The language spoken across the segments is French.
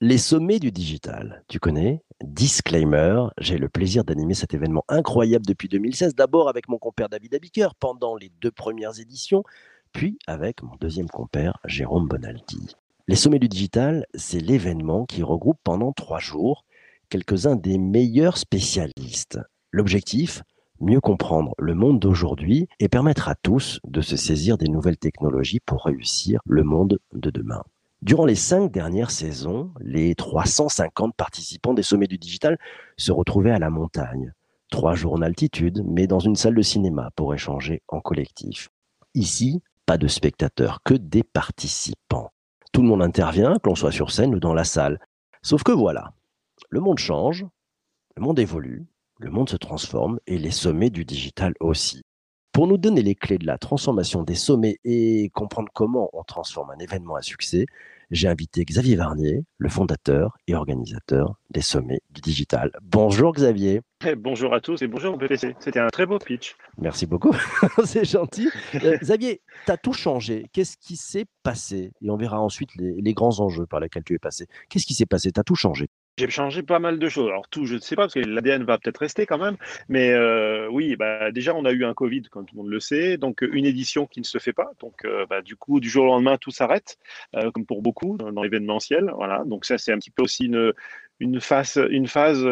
Les sommets du digital, tu connais? Disclaimer, j'ai le plaisir d'animer cet événement incroyable depuis 2016, d'abord avec mon compère David Abiker pendant les deux premières éditions, puis avec mon deuxième compère Jérôme Bonaldi. Les sommets du digital, c'est l'événement qui regroupe pendant trois jours quelques-uns des meilleurs spécialistes. L'objectif Mieux comprendre le monde d'aujourd'hui et permettre à tous de se saisir des nouvelles technologies pour réussir le monde de demain. Durant les cinq dernières saisons, les 350 participants des sommets du digital se retrouvaient à la montagne. Trois jours en altitude, mais dans une salle de cinéma pour échanger en collectif. Ici, pas de spectateurs, que des participants. Tout le monde intervient, que l'on soit sur scène ou dans la salle. Sauf que voilà, le monde change, le monde évolue, le monde se transforme et les sommets du digital aussi. Pour nous donner les clés de la transformation des sommets et comprendre comment on transforme un événement à succès, j'ai invité Xavier Varnier, le fondateur et organisateur des sommets du digital. Bonjour Xavier. Eh, bonjour à tous et bonjour BPC. C'était un très beau pitch. Merci beaucoup, c'est gentil. Euh, Xavier, tu as tout changé. Qu'est-ce qui s'est passé? Et on verra ensuite les, les, grands enjeux par lesquels tu es passé. Qu'est-ce qui s'est passé? Tu as tout changé j'ai changé pas mal de choses. Alors tout, je ne sais pas, parce que l'ADN va peut-être rester quand même. Mais euh, oui, bah, déjà, on a eu un Covid, comme tout le monde le sait. Donc une édition qui ne se fait pas. Donc euh, bah, du coup, du jour au lendemain, tout s'arrête, euh, comme pour beaucoup dans l'événementiel. Voilà. Donc ça, c'est un petit peu aussi une, une phase, une phase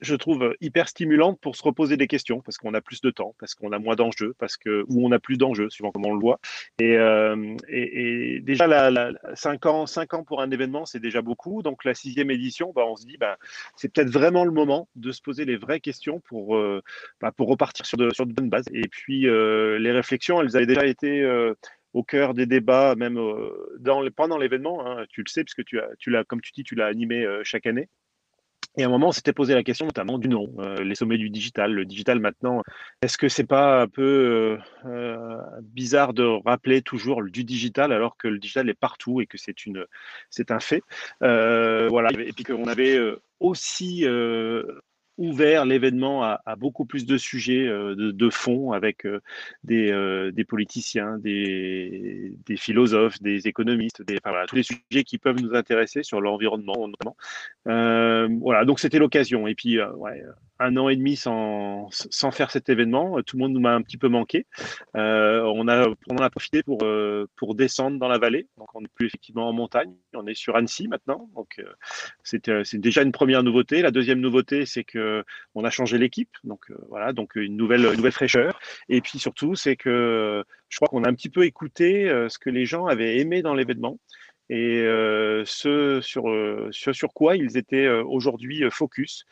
je trouve hyper stimulante pour se reposer des questions parce qu'on a plus de temps, parce qu'on a moins d'enjeux, parce que ou on a plus d'enjeux suivant comment on le voit. Et, euh, déjà la, la, 5 ans, 5 ans pour un événement, c'est déjà beaucoup. Donc la sixième édition, bah, on se dit bah, c'est peut-être vraiment le moment de se poser les vraies questions pour euh, bah, repartir sur de bonnes bases. Et puis euh, les réflexions, elles avaient déjà été euh, au cœur des débats, même euh, pendant l'événement. Hein, tu le sais, puisque tu tu l'as, comme tu dis, tu l'as animé euh, chaque année. Et à un moment, on s'était posé la question notamment du nom, euh, les sommets du digital. Le digital maintenant, est-ce que c'est pas un peu euh, euh, bizarre de rappeler toujours du digital alors que le digital est partout et que c'est une, c'est un fait? Voilà. Et puis qu'on avait aussi ouvert l'événement à, beaucoup plus de sujets euh, de, fond avec euh, des, euh, des, politiciens, des, philosophes, des économistes, des, tous les sujets qui peuvent nous intéresser sur l'environnement voilà, donc c'était l'occasion. Et puis, ouais, un an et demi sans, sans faire cet événement. Tout le monde nous m'a un petit peu manqué. Euh, on, a, on en a profité pour, euh, pour descendre dans la vallée. Donc, on n'est plus effectivement en montagne. On est sur Annecy maintenant. Donc, euh, c'est déjà une première nouveauté. La deuxième nouveauté, c'est que on a changé l'équipe. Donc, euh, voilà, donc une nouvelle, une nouvelle fraîcheur. Et puis surtout, c'est que je crois qu'on a un petit peu écouté euh, ce que les gens avaient aimé dans l'événement et euh, ce, sur, euh, ce sur quoi ils étaient euh, aujourd'hui focus,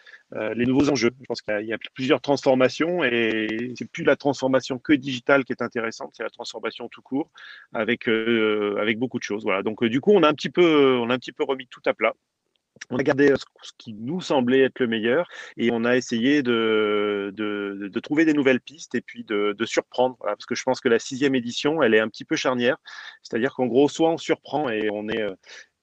les nouveaux enjeux. Je pense qu'il y, y, a plusieurs transformations et c'est plus la transformation que digitale qui est intéressante, c'est la transformation tout court avec, avec beaucoup de choses. Voilà. Donc du coup, on a un petit peu, on a un petit peu remis tout à plat on a gardé ce qui nous semblait être le meilleur et on a essayé de, de, de trouver des nouvelles pistes et puis de, de surprendre. Voilà, parce que je pense que la sixième édition, elle est un petit peu charnière. C'est-à-dire qu'en gros, soit on surprend et on est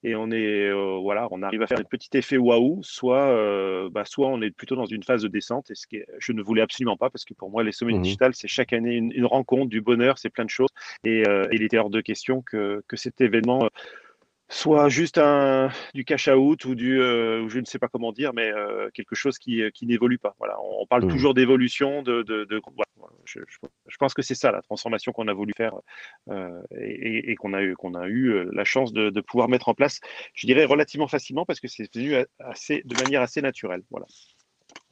et on est euh, voilà, on arrive à faire un petit effet waouh, soit euh, bah, soit on est plutôt dans une phase de descente. Et ce que je ne voulais absolument pas parce que pour moi les sommets mmh. digitales c'est chaque année une, une, rencontre, du bonheur, c'est plein de choses. Et, euh, et il était hors de question que, que cet événement soit juste un, du cash out ou du, euh, je ne sais pas comment dire, mais euh, quelque chose qui, qui n'évolue pas. Voilà, on, parle mmh. toujours d'évolution, de, de, de voilà. je, je, pense que c'est ça la transformation qu'on a voulu faire euh, et, et qu'on a eu, qu'on a eu euh, la chance de, de, pouvoir mettre en place. Je dirais relativement facilement parce que c'est venu assez, de manière assez naturelle. Voilà.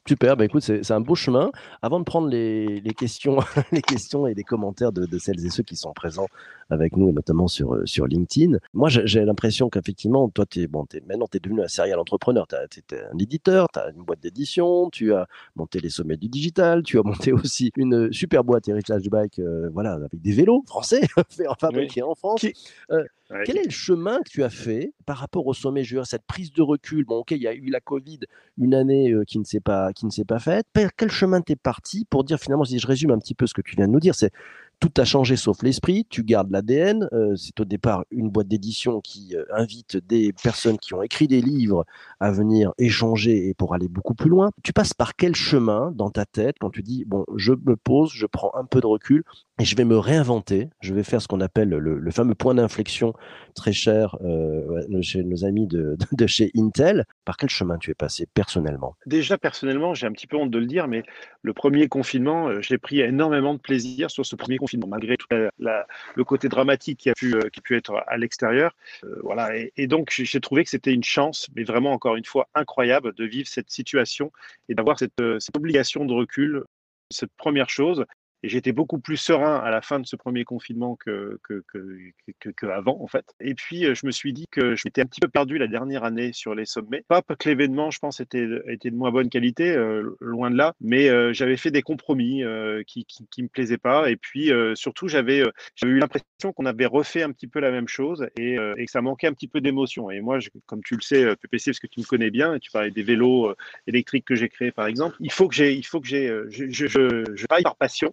Super, bah écoute, c'est un beau chemin. Avant de prendre les, les, questions, les questions et les commentaires de, de, celles et ceux qui sont présents avec nous, et notamment sur, euh, sur LinkedIn, moi j'ai l'impression qu'effectivement, toi, es, bon, es, maintenant tu es devenu un serial entrepreneur. Tu es, un éditeur, tu as une boîte d'édition, tu as monté les sommets du digital, tu as monté aussi une super boîte Heritage Bike, euh, voilà, avec des vélos français, fabriqués oui. en France. Qui... Euh, Ouais. Quel est le chemin que tu as fait par rapport au sommet cette prise de recul Bon, ok, il y a eu la Covid, une année qui ne s'est pas faite. Quel chemin t'es parti pour dire finalement, si je résume un petit peu ce que tu viens de nous dire, c'est tout a changé sauf l'esprit, tu gardes l'ADN. C'est au départ une boîte d'édition qui invite des personnes qui ont écrit des livres à venir échanger et pour aller beaucoup plus loin. Tu passes par quel chemin dans ta tête quand tu dis, bon, je me pose, je prends un peu de recul et je vais me réinventer. Je vais faire ce qu'on appelle le, fameux point d'inflexion très cher euh, chez nos amis de, chez Intel. Par quel chemin tu es passé personnellement? Déjà, personnellement, j'ai un petit peu honte de le dire, mais le premier confinement, euh, j'ai pris énormément de plaisir sur ce premier confinement, malgré tout le côté dramatique qui a pu, euh, qui a pu être à l'extérieur. voilà, et, donc, j'ai trouvé que c'était une chance, mais vraiment, encore une fois, incroyable de vivre cette situation et d'avoir cette obligation de recul cette première chose. Et j'étais beaucoup plus serein à la fin de ce premier confinement que, que, que, que, avant, en fait. Et puis, euh, je me suis dit que j'étais un petit peu perdu la dernière année sur les sommets. Pas que l'événement, je pense, était, était de moins bonne qualité, euh, loin de là, mais euh, j'avais fait des compromis qui, qui, qui, me plaisaient pas. Et puis, surtout, j'avais eu l'impression qu'on avait refait un petit peu la même chose et, et que ça manquait un petit peu d'émotion. Et moi, comme tu le sais, PPC, parce que tu me connais bien, tu parlais des vélos électriques que j'ai créés, par exemple, il faut que j'ai, il faut que j'ai, je, je, je, je, par passion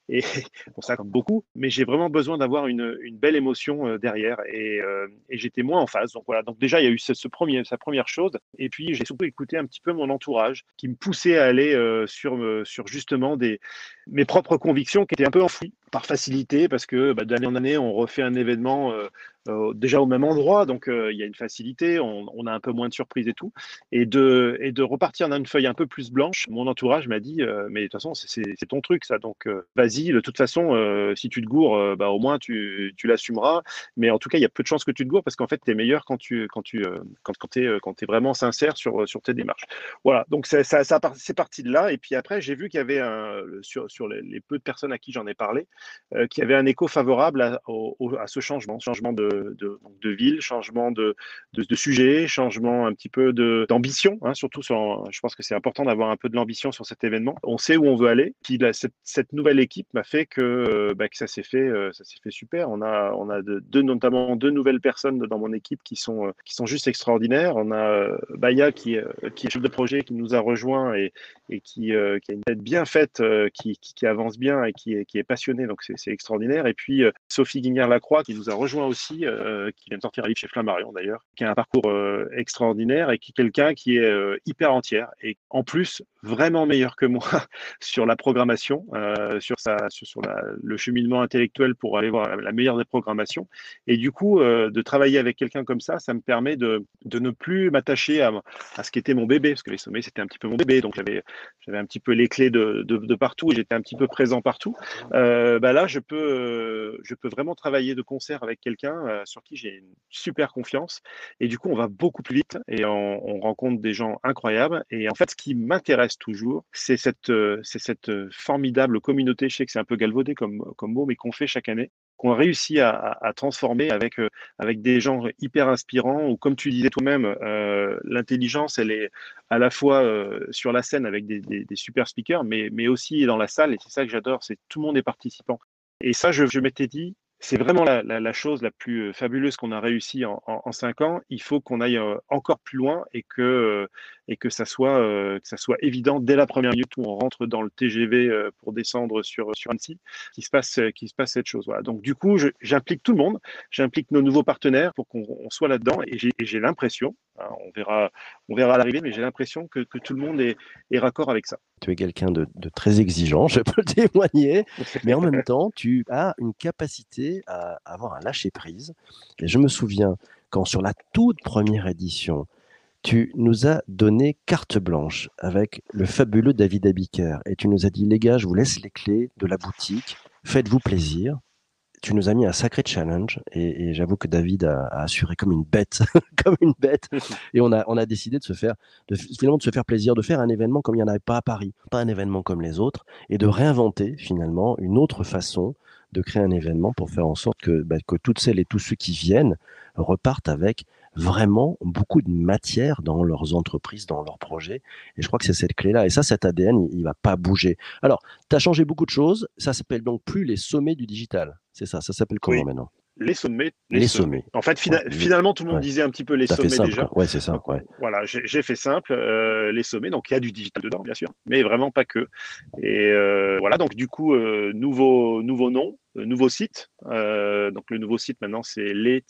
et pour ça comme beaucoup, mais j'ai vraiment besoin d'avoir une, une, belle émotion euh, derrière. Et, euh, et j'étais moins en phase. Donc voilà, donc déjà il y a eu ce, premier, sa première chose, et puis j'ai surtout écouté un petit peu mon entourage qui me poussait à aller euh, sur, sur justement des, mes propres convictions qui étaient un peu enfouies par facilité parce que bah, d'année en année on refait un événement euh, déjà au même endroit, donc euh, il y a une facilité, on, a un peu moins de surprises et tout. Et de, et de repartir dans une feuille un peu plus blanche, mon entourage m'a dit, mais de toute façon, c'est ton truc, ça, donc vas-y, de toute façon, si tu te gourres, bah, au moins tu, tu l'assumeras. Mais en tout cas, il y a peu de chances que tu te gourres parce qu'en fait, tu es meilleur quand tu, quand tu quand, quand es, quand es vraiment sincère sur, sur tes démarches. Voilà, donc ça, ça, c'est parti de là. Et puis après, j'ai vu qu'il y avait un, sur, sur les, peu de personnes à qui j'en ai parlé, qu'il y avait un écho favorable à, à ce changement, changement de, de, ville, changement de, de, sujet, changement un petit peu d'ambition, hein, surtout sur, je pense que c'est important d'avoir un peu de l'ambition sur cet événement. On sait où on veut aller. Puis cette, nouvelle équipe m'a fait que, euh, bah, que ça s'est fait, euh, ça fait super. On a, deux, notamment deux nouvelles personnes dans mon équipe qui sont, euh, juste extraordinaires. On a Baya qui, qui est chef de projet qui nous a rejoint et, et qui, qui, a une tête bien faite, qui, qui, avance bien et qui est, qui passionnée. Donc c'est extraordinaire. Et puis Sophie Guignard-Lacroix qui nous a rejoint aussi euh, qui vient de sortir un livre chez Flammarion d'ailleurs, qui a un parcours euh, extraordinaire et qui est quelqu'un qui est euh, hyper entière et en plus vraiment meilleur que moi sur la programmation, sur, le cheminement intellectuel pour aller voir la meilleure des programmations. Et du coup, de travailler avec quelqu'un comme ça, ça me permet de, de ne plus m'attacher à, à, ce qui était mon bébé, parce que les sommets, c'était un petit peu mon bébé, donc j'avais, j'avais un petit peu les clés de, de, partout et j'étais un petit peu présent partout. bah là, je peux, je peux vraiment travailler de concert avec quelqu'un sur qui j'ai une super confiance. Et du coup, on va beaucoup plus vite et on, rencontre des gens incroyables. Et en fait, ce qui m'intéresse toujours, c'est cette, euh, cette euh, formidable communauté. Je sais que c'est un peu galvaudé comme, comme mot, mais qu'on fait chaque année qu'on réussit à, à, transformer avec, euh, avec des gens hyper inspirants, ou comme tu disais toi-même, l'intelligence, elle est à la fois sur la scène avec des, super speakers, mais, mais aussi dans la salle, et c'est ça que j'adore, c'est tout le monde est participant. Et ça, je, je m'étais dit, c'est vraiment la, chose la plus euh, fabuleuse qu'on a réussi en, cinq ans. Il faut qu'on aille euh, encore plus loin et que, euh, que, ça soit, évident dès la première minute où on rentre dans le TGV pour descendre sur, sur Annecy, qu'il se passe, cette chose. Donc, du coup, j'implique tout le monde, j'implique nos nouveaux partenaires pour qu'on soit là-dedans et j'ai l'impression, on verra, on verra l'arrivée, mais j'ai l'impression que, que, tout le monde est, est raccord avec ça. Tu es quelqu'un de, de très exigeant, je peux le témoigner, mais en même temps, tu as une capacité à avoir un lâcher-prise. Et je me souviens quand sur la toute première édition, tu nous as donné carte blanche avec le fabuleux David Abiker et tu nous as dit les gars, je vous laisse les clés de la boutique, faites-vous plaisir. Tu nous as mis un sacré challenge et, j'avoue que David a, assuré comme une bête, comme une bête. Et on a, décidé de se faire, faire plaisir, de faire un événement comme il n'y en avait pas à Paris, pas un événement comme les autres, et de réinventer finalement une autre façon de créer un événement pour faire en sorte que, bah, que toutes celles et tous ceux qui viennent repartent avec vraiment beaucoup de matière dans leurs entreprises, dans leurs projets. Et je crois que c'est cette clé-là. Et ça, cet ADN, il, ne va pas bouger. Alors, tu as changé beaucoup de choses. Ça s'appelle donc plus les sommets du digital. C'est ça. Ça s'appelle comment maintenant? Les sommets. Les, sommets. En fait, finalement, tout le monde disait un petit peu les sommets déjà. Ouais, c'est ça. Ouais. Voilà, j'ai fait simple. Euh, les sommets, donc il y a du digital dedans, bien sûr, mais vraiment pas que. Et euh, voilà, donc du coup, euh, nouveau, nouveau nom, nouveau site. donc le nouveau site maintenant, c'est les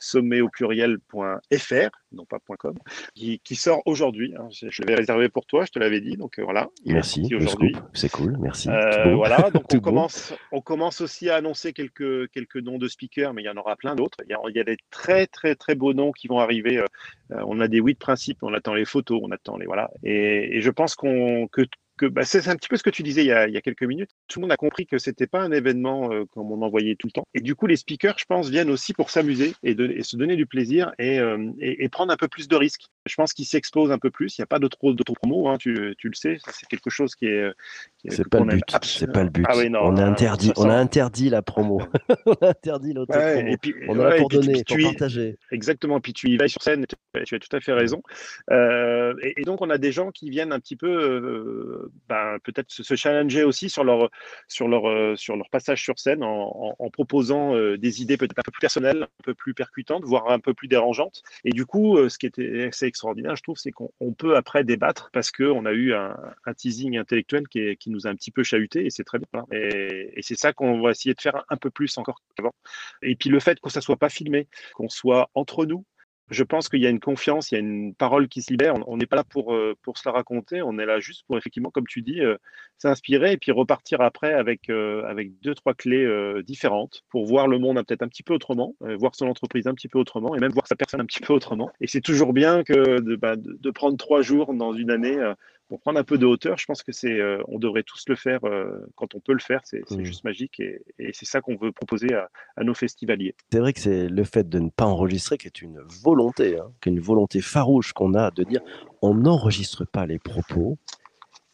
sommet au pluriel.fr, non pas .com, qui, sort aujourd'hui. Hein. Je, l'avais réservé pour toi, je te l'avais dit. Donc voilà. merci aujourd'hui. C'est cool, merci. voilà, donc on commence, on commence aussi à annoncer quelques, quelques noms de speakers, mais il y en aura plein d'autres. Il, il, y a des très très très beaux noms qui vont arriver. on a des huit principes, on attend les photos, on attend les voilà. Et, et je pense qu'on que bah, c'est un petit peu ce que tu disais il y, a, quelques minutes. Tout le monde a compris que c'était pas un événement euh, comme on en voyait tout le temps. Et du coup, les speakers, je pense, viennent aussi pour s'amuser et, se donner du plaisir euh, et, prendre un peu plus de risques. Je pense qu'ils s'exposent un peu plus. Il n'y a pas de trop hein, tu, le sais. C'est quelque chose qui est. c'est pas, le but. C'est pas le but. on a interdit. On a interdit la promo. on a interdit l'autre Et puis, on a pour donner, pour partager. Exactement. Puis tu y vas sur scène. Tu as tout à fait raison. Euh, et, donc on a des gens qui viennent un petit peu ben, peut-être se, challenger aussi sur leur, sur leur, euh, sur leur passage sur scène en, proposant euh, des idées peut-être un peu plus personnelles, un peu plus percutantes, voire un peu plus dérangeantes. Et du coup, euh, ce qui était assez extraordinaire, je trouve, c'est qu'on peut après débattre parce qu'on a eu un, teasing intellectuel qui, qui, nous a un petit peu chahuté et c'est très bien. Et, et c'est ça qu'on va essayer de faire un peu plus encore qu'avant. Et puis le fait que ça soit pas filmé, qu'on soit entre nous, je pense qu'il y a une confiance, il y a une parole qui se libère. On n'est pas là pour, euh, pour se la raconter, on est là juste pour, effectivement, comme tu dis, euh, s'inspirer et puis repartir après avec, euh, avec deux, trois clés différentes pour voir le monde peut-être un petit peu autrement, voir son entreprise un petit peu autrement et même voir sa personne un petit peu autrement. Et c'est toujours bien que de, bah, de, prendre trois jours dans une année pour prendre un peu de hauteur, je pense que c'est, euh, on devrait tous le faire euh, quand on peut le faire. C'est, mmh. juste magique et, c'est ça qu'on veut proposer à, nos festivaliers. C'est vrai que c'est le fait de ne pas enregistrer qui est une volonté, hein, qui est une volonté farouche qu'on a de dire on n'enregistre pas les propos.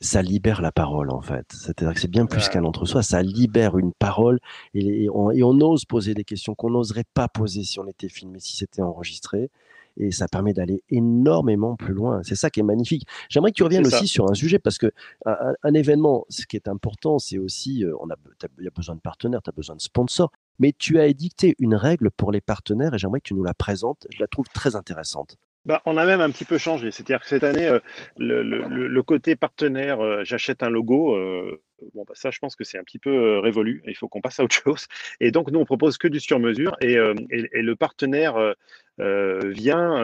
Ça libère la parole en fait. C'est-à-dire que c'est bien plus qu'un entre-soi. Ça libère une parole et, on, et on ose poser des questions qu'on n'oserait pas poser si on était filmé, si c'était enregistré et ça permet d'aller énormément plus loin. C'est ça qui est magnifique. J'aimerais que tu reviennes aussi sur un sujet parce que un, événement, ce qui est important, c'est aussi, euh, on a, il y a besoin de partenaires, tu as besoin de sponsors, mais tu as édicté une règle pour les partenaires et j'aimerais que tu nous la présentes. Je la trouve très intéressante. Bah, on a même un petit peu changé. C'est-à-dire que cette année, euh, le, côté partenaire, euh, j'achète un logo, bon, bah, ça, je pense que c'est un petit peu révolu. Il faut qu'on passe à autre chose. Et donc, nous, on propose que du sur-mesure. Et, et, le partenaire vient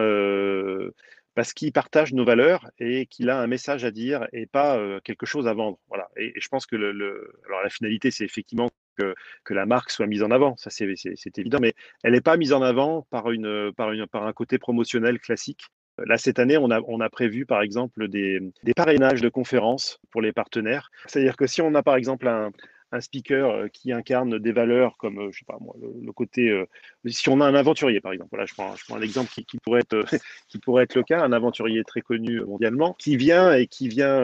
parce qu'il partage nos valeurs et qu'il a un message à dire et pas quelque chose à vendre. Voilà. Et, je pense que le, alors la finalité, c'est effectivement que, la marque soit mise en avant. Ça, c'est évident, mais elle n'est pas mise en avant par, par, une, par un côté promotionnel classique. Là, cette année, on a, on a prévu, par exemple, des, des parrainages de conférences pour les partenaires. C'est-à-dire que si on a, par exemple, un, un speaker euh, qui incarne des valeurs comme, euh, je sais pas moi, le, côté. Euh, si on a un aventurier, par exemple, voilà, je prends, je un exemple qui, pourrait être, qui pourrait être le cas, un aventurier très connu mondialement, qui vient et qui vient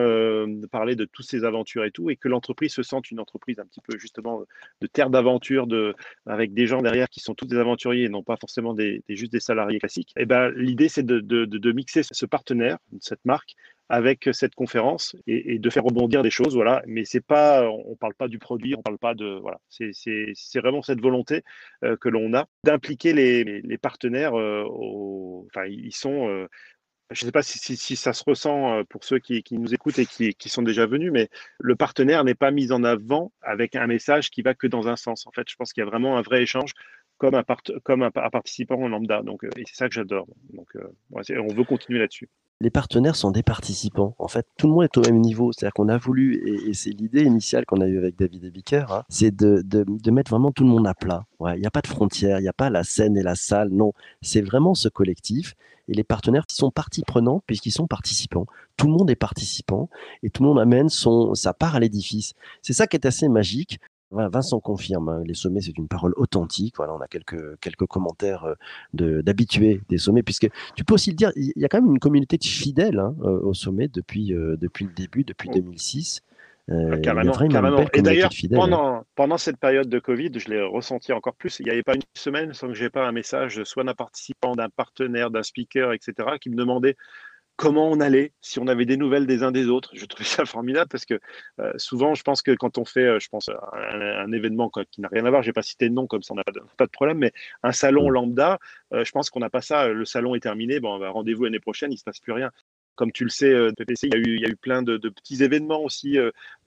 parler de toutes ses aventures et tout, et que l'entreprise se sente une entreprise un petit peu justement de terre d'aventure, de, avec des gens derrière qui sont tous des aventuriers et non pas forcément des, juste des salariés classiques. Et ben, l'idée, c'est de, de mixer ce partenaire, cette marque, avec cette conférence et, de faire rebondir des choses. Voilà. Mais c'est pas, on parle pas du produit, on parle pas de. Voilà. C'est vraiment cette volonté euh, que l'on a d'impliquer les, partenaires. Euh, ils sont. Euh, je ne sais pas si, ça se ressent pour ceux qui, qui nous écoutent et qui, qui, sont déjà venus, mais le partenaire n'est pas mis en avant avec un message qui va que dans un sens. En fait, je pense qu'il y a vraiment un vrai échange comme un, comme un, participant en lambda. Donc, et c'est ça que j'adore. Donc, on veut continuer là-dessus les partenaires sont des participants. En fait, tout le monde est au même niveau. C'est-à-dire qu'on a voulu, et, c'est l'idée initiale qu'on a eue avec David Ebiker, hein, c'est de, de, mettre vraiment tout le monde à plat. Il n'y a pas de frontières, il n'y a pas la scène et la salle. Non, c'est vraiment ce collectif. Et les partenaires sont partie prenante puisqu'ils sont participants. Tout le monde est participant et tout le monde amène son, sa part à l'édifice. C'est ça qui est assez magique. Vincent confirme, hein, les sommets, c'est une parole authentique. Voilà, on a quelques, quelques commentaires euh, d'habitués des sommets, puisque tu peux aussi le dire, il y a quand même une communauté de fidèles hein, euh, au sommet depuis, euh, depuis le début, depuis 2006. Ah, carrément, Et d'ailleurs, hein. pendant, pendant cette période de Covid, je l'ai ressenti encore plus. Il n'y avait pas une semaine sans que j'ai pas un message, soit d'un participant, d'un partenaire, d'un speaker, etc., qui me demandait comment on allait, si on avait des nouvelles des uns des autres. Je trouvais ça formidable parce que euh, souvent, je pense que quand on fait, euh, je pense, un, événement qui n'a rien à voir, je n'ai pas cité de nom comme ça, on n'a pas, de problème, mais un salon lambda, euh, je pense qu'on n'a pas ça, le salon est terminé, bon, rendez-vous l'année prochaine, il ne se passe plus rien comme tu le sais, PPC, il y a eu, il y a eu plein de, petits événements aussi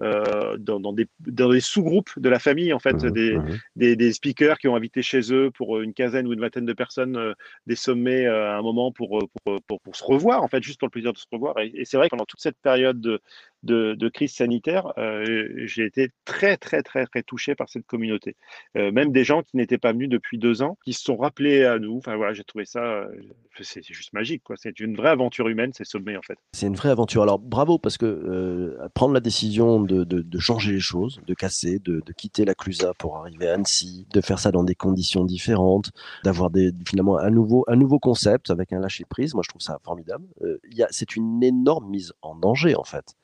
dans, des, dans des sous-groupes de la famille, en fait, mmh des, mmh des, des, speakers qui ont invité chez eux pour une quinzaine ou une vingtaine de personnes des sommets à un moment pour pour, pour, se revoir, en fait, juste pour le plaisir de se revoir. Et, et c'est vrai que pendant toute cette période de, de, crise sanitaire, euh, j'ai été très, très, très, très touché par cette communauté. Euh, même des gens qui n'étaient pas venus depuis deux ans, qui se sont rappelés à nous. Enfin voilà, j'ai trouvé ça, euh, c'est juste magique. C'est une vraie aventure humaine, ces sommets en fait. C'est une vraie aventure. Alors bravo, parce que prendre la décision de, changer les choses, de casser, de, quitter la Clusa pour arriver à Annecy, de faire ça dans des conditions différentes, d'avoir finalement un nouveau, un nouveau concept avec un lâcher prise, moi je trouve ça formidable. c'est une énorme mise en danger en fait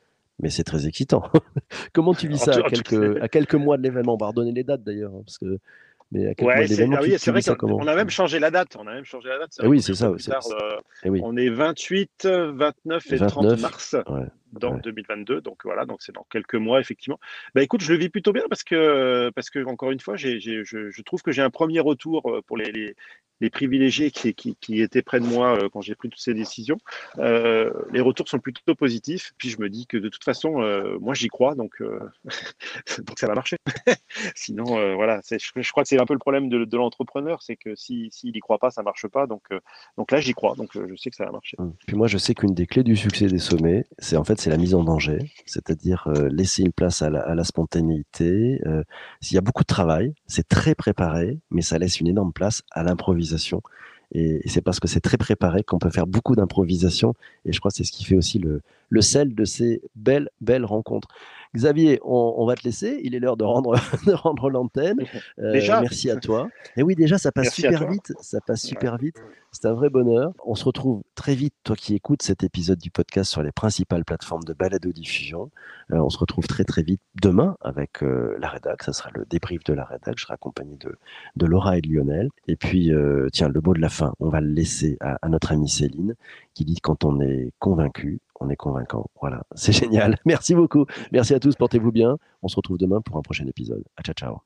mais c'est très excitant. Comment tu vis ça à quelques, à quelques mois de l'événement? On va redonner les dates d'ailleurs, hein, parce que mais ouais, c'est vrai qu'on a même changé la date. On a même changé la date. Eh oui, c'est ça. Euh, eh oui. On est 28, 29 et 30 mars dans 2022. Donc voilà, donc c'est dans quelques mois effectivement. Bah écoute, je le vis plutôt bien parce que parce que encore une fois, je, je, trouve que j'ai un premier retour euh, pour les, les, les privilégiés qui, qui, qui, étaient près de moi euh, quand j'ai pris toutes ces décisions. Euh, les retours sont plutôt positifs. Puis je me dis que de toute façon, euh, moi j'y crois, donc, donc ça va marcher. Sinon, voilà, je, je, crois que c'est un peu le problème de, de l'entrepreneur, c'est que s'il si, n'y croit pas, ça marche pas. Donc, donc là, j'y crois, donc je sais que ça va marcher. Hum. Puis moi, je sais qu'une des clés du succès des sommets, c'est en fait c'est la mise en danger, c'est-à-dire laisser une place à la, spontanéité. S'il y a beaucoup de travail, c'est très préparé, mais ça laisse une énorme place à l'improvisation et, c'est parce que c'est très préparé qu'on peut faire beaucoup d'improvisation. Et je crois que c'est ce qui fait aussi le, le sel de ces belles, belles rencontres. Xavier, on, va te laisser. Il est l'heure de rendre, de rendre l'antenne. Euh, déjà Merci à toi. Et oui, déjà, ça passe super vite. Ça passe super vite. C'est un vrai bonheur. On se retrouve très vite, toi qui écoutes cet épisode du podcast sur les principales plateformes de balado-diffusion. Euh, on se retrouve très très vite demain avec euh, la rédac. Ça sera le débrief de la rédac. Je serai accompagné de, de Laura et de Lionel. Et puis, tiens, le mot de la fin, on va le laisser à, à notre amie Céline qui dit quand on est convaincu, on est convaincant. Voilà, c'est génial. Merci beaucoup. Merci à tous, portez-vous bien. On se retrouve demain pour un prochain épisode. À ciao, ciao.